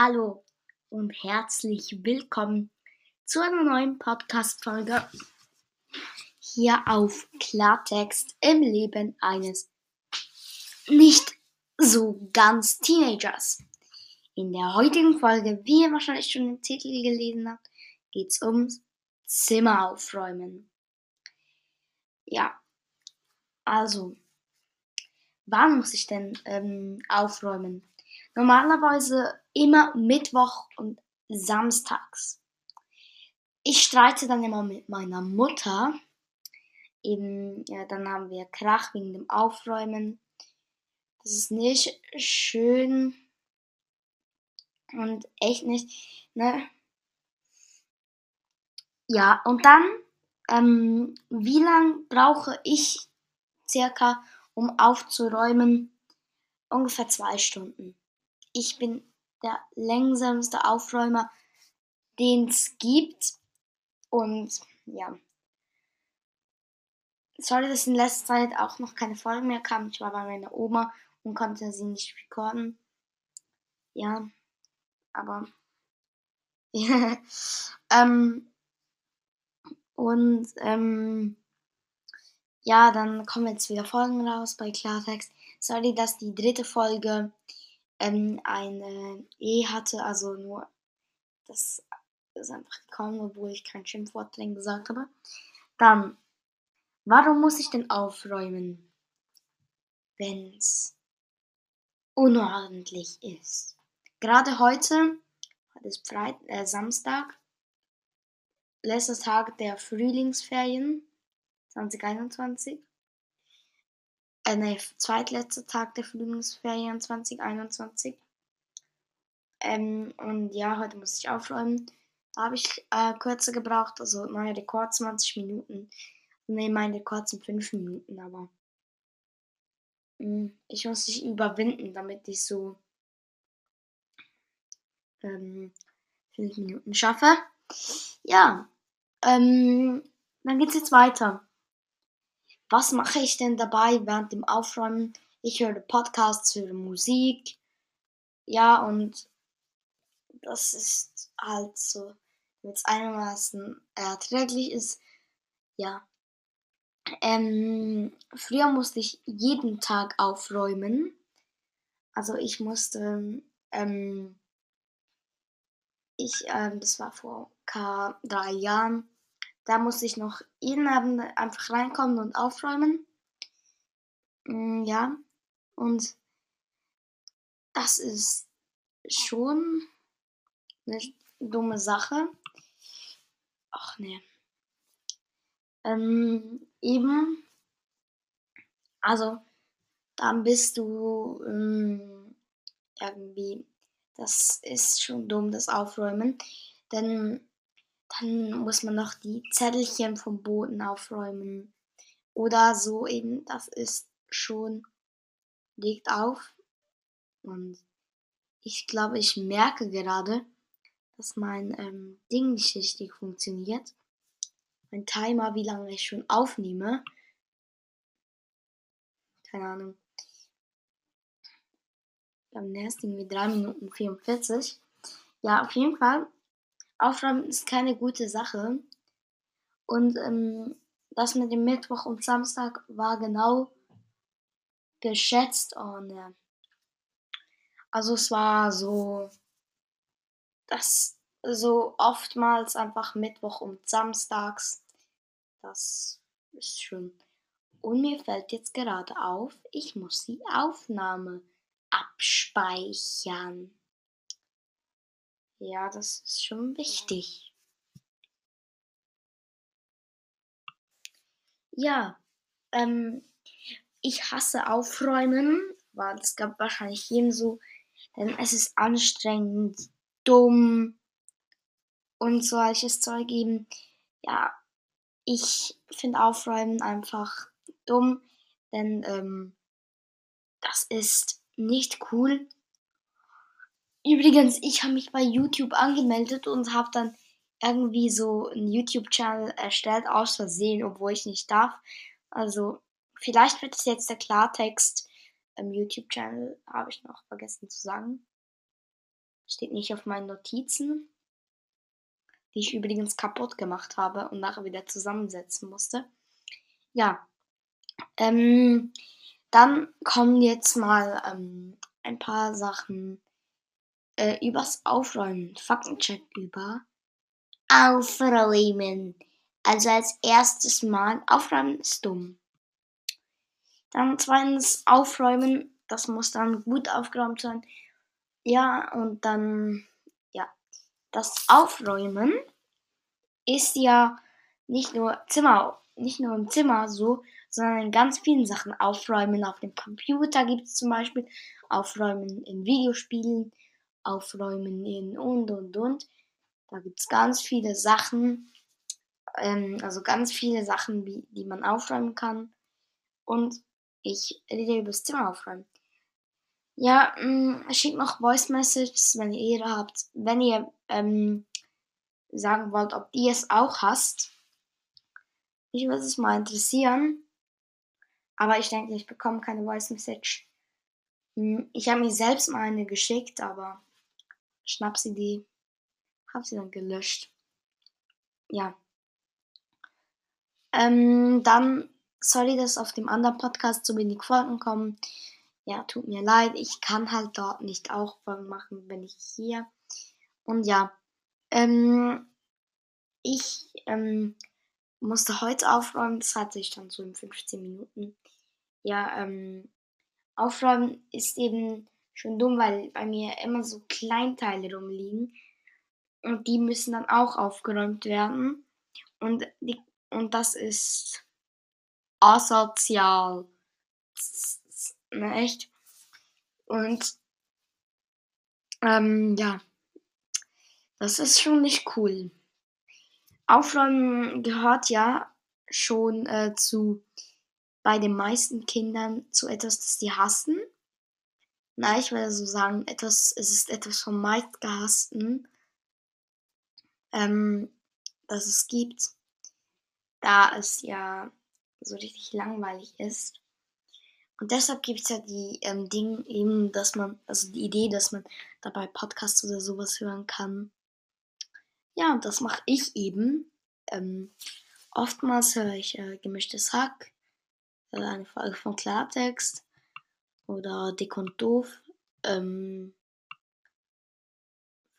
Hallo und herzlich willkommen zu einer neuen Podcast-Folge hier auf Klartext im Leben eines nicht so ganz Teenagers. In der heutigen Folge, wie ihr wahrscheinlich schon den Titel gelesen habt, geht es ums Zimmer aufräumen. Ja, also, wann muss ich denn ähm, aufräumen? Normalerweise immer Mittwoch und Samstags. Ich streite dann immer mit meiner Mutter. Eben, ja, dann haben wir Krach wegen dem Aufräumen. Das ist nicht schön und echt nicht, ne? Ja, und dann, ähm, wie lang brauche ich circa, um aufzuräumen? Ungefähr zwei Stunden. Ich bin der langsamste Aufräumer, den es gibt. Und ja. Sorry, dass in letzter Zeit auch noch keine Folgen mehr kamen. Ich war bei meiner Oma und konnte sie nicht recorden. Ja, aber. ähm, und ähm, ja, dann kommen jetzt wieder Folgen raus bei Klartext. Sorry, dass die dritte Folge ähm, eine E hatte, also nur das ist einfach gekommen, obwohl ich kein Schimpfwort drin gesagt habe. Dann, warum muss ich denn aufräumen, wenn es unordentlich ist? Gerade heute, heute ist Freit äh, Samstag, letzter Tag der Frühlingsferien 2021 äh, nee, zweitletzter Tag der Frühlingsferien 2021. Ähm, und ja, heute muss ich aufräumen. Da habe ich äh, kürzer gebraucht, also neuer Rekord 20 Minuten. Ne, mein Rekord sind 5 Minuten, aber mh, hm, ich muss mich überwinden, damit ich so ähm, 5 Minuten schaffe. Ja, ähm, dann es jetzt weiter. Was mache ich denn dabei während dem Aufräumen? Ich höre Podcasts, höre Musik. Ja, und das ist halt so, damit es einigermaßen erträglich ist. Ja. Ähm, früher musste ich jeden Tag aufräumen. Also ich musste, ähm, ich, ähm, das war vor drei Jahren, da musste ich noch Abend einfach reinkommen und aufräumen. Mm, ja, und das ist schon eine dumme Sache. Ach nee. Ähm, eben, also dann bist du ähm, irgendwie, das ist schon dumm, das Aufräumen. Denn dann muss man noch die Zettelchen vom Boden aufräumen. Oder so eben, das ist schon, legt auf. Und ich glaube, ich merke gerade, dass mein ähm, Ding nicht richtig funktioniert. Mein Timer, wie lange ich schon aufnehme. Keine Ahnung. Beim nächsten irgendwie 3 Minuten 44. Ja, auf jeden Fall Aufräumen ist keine gute Sache. Und ähm, das mit dem Mittwoch und Samstag war genau geschätzt. Und ja. Also es war so, dass so oftmals einfach Mittwoch und Samstags. Das ist schon. Und mir fällt jetzt gerade auf, ich muss die Aufnahme abspeichern. Ja, das ist schon wichtig. Ja, ähm, ich hasse Aufräumen, weil es gab wahrscheinlich jedem so, denn es ist anstrengend, dumm und solches Zeug eben. Ja, ich finde Aufräumen einfach dumm, denn ähm, das ist nicht cool Übrigens, ich habe mich bei YouTube angemeldet und habe dann irgendwie so einen YouTube-Channel erstellt, aus Versehen, obwohl ich nicht darf. Also, vielleicht wird es jetzt der Klartext im YouTube-Channel, habe ich noch vergessen zu sagen. Steht nicht auf meinen Notizen, die ich übrigens kaputt gemacht habe und nachher wieder zusammensetzen musste. Ja, ähm, dann kommen jetzt mal ähm, ein paar Sachen äh, übers Aufräumen. Faktencheck über Aufräumen. Also als erstes Mal, Aufräumen ist dumm. Dann zweitens Aufräumen, das muss dann gut aufgeräumt sein. Ja, und dann, ja, das Aufräumen ist ja nicht nur Zimmer, nicht nur im Zimmer so, sondern in ganz vielen Sachen. Aufräumen auf dem Computer gibt es zum Beispiel, aufräumen in Videospielen, aufräumen in und und und. Da gibt es ganz viele Sachen, ähm, also ganz viele Sachen, die, die man aufräumen kann. Und ich rede über das Zimmer aufräumen. Ja, mh, mm, schickt noch Voice Messages, wenn ihr Ehre habt. Wenn ihr ähm, sagen wollt, ob ihr es auch hasst. Ich würde es mal interessieren. Aber ich denke, ich bekomme keine Voice Message. Hm, ich habe mir selbst mal eine geschickt, aber Schnapsidee. Habe sie dann gelöscht. Ja. Ähm, dann, sorry, dass auf dem anderen Podcast so wenig Folgen kommen. Ja, tut mir leid. Ich kann halt dort nicht auch Folgen machen, wenn ich hier. Und ja, ähm, ich ähm, musste heute aufräumen. Das hatte ich dann so in 15 Minuten. Ja, ähm, aufräumen ist eben schon dumm, weil bei mir immer so Kleinteile rumliegen. Und die müssen dann auch aufgeräumt werden. Und, die, und das ist asozial. Ne, echt? Und ähm, ja, das ist schon nicht cool. Aufräumen gehört ja schon äh, zu bei den meisten Kindern zu etwas, das sie hassen. Na, ich würde so sagen, etwas, es ist etwas vom meistgehassten, ähm, das es gibt, da es ja so richtig langweilig ist. Und deshalb gibt es ja die ähm, Dinge eben, dass man, also die Idee, dass man dabei Podcasts oder sowas hören kann. Ja, und das mache ich eben. Ähm, oftmals höre ich äh, gemischtes Hack, äh, eine Folge von Klartext oder Dick und Doof. Ähm,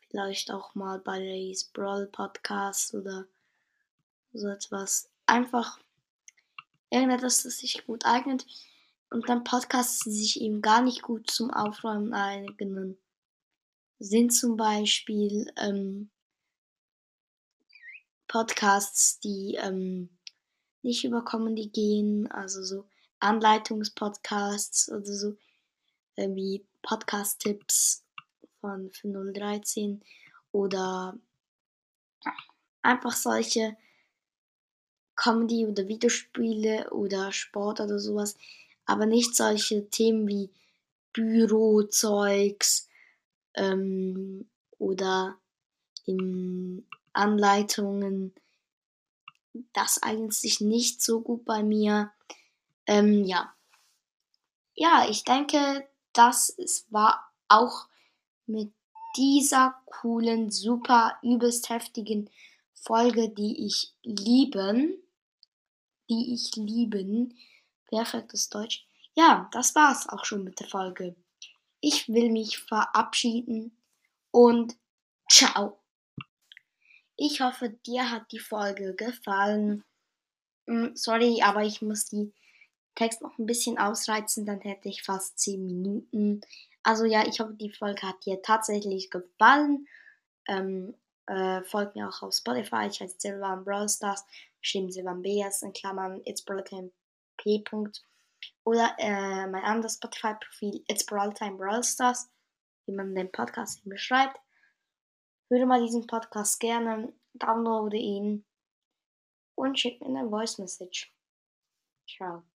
vielleicht auch mal bei Sprawl Podcast oder so etwas. Einfach irgendetwas, das sich gut eignet. Und dann Podcasts, die sich eben gar nicht gut zum Aufräumen eignen, sind zum Beispiel ähm, Podcasts, die ähm, nicht über Comedy gehen, also so Anleitungspodcasts oder so, äh, wie Podcast-Tipps von 5013 oder einfach solche Comedy oder Videospiele oder Sport oder sowas, aber nicht solche Themen wie Bürozeugs ähm, oder in Anleitungen. Das eignet sich nicht so gut bei mir. Ähm, ja. Ja, ich denke, das war auch mit dieser coolen, super, übelst heftigen Folge, die ich lieben, die ich lieben, perfektes Deutsch. Ja, das war's auch schon mit der Folge. Ich will mich verabschieden und ciao. Ich hoffe, dir hat die Folge gefallen. Hm, sorry, aber ich muss die Text noch ein bisschen ausreizen, dann hätte ich fast 10 Minuten. Also ja, ich hoffe, die Folge hat dir tatsächlich gefallen. Ähm, äh, folgt mir auch auf Spotify. Ich heiße Silvan Brawl Stars. Stimmt Silvan BS in Klammern It's Brawltime P. Oder äh, mein anderes Spotify-Profil It's Brawltime Brawl Stars, wie man den Podcast eben beschreibt. Höre mal diesen Podcast gerne, downloade ihn und schick mir eine Voice Message. Ciao.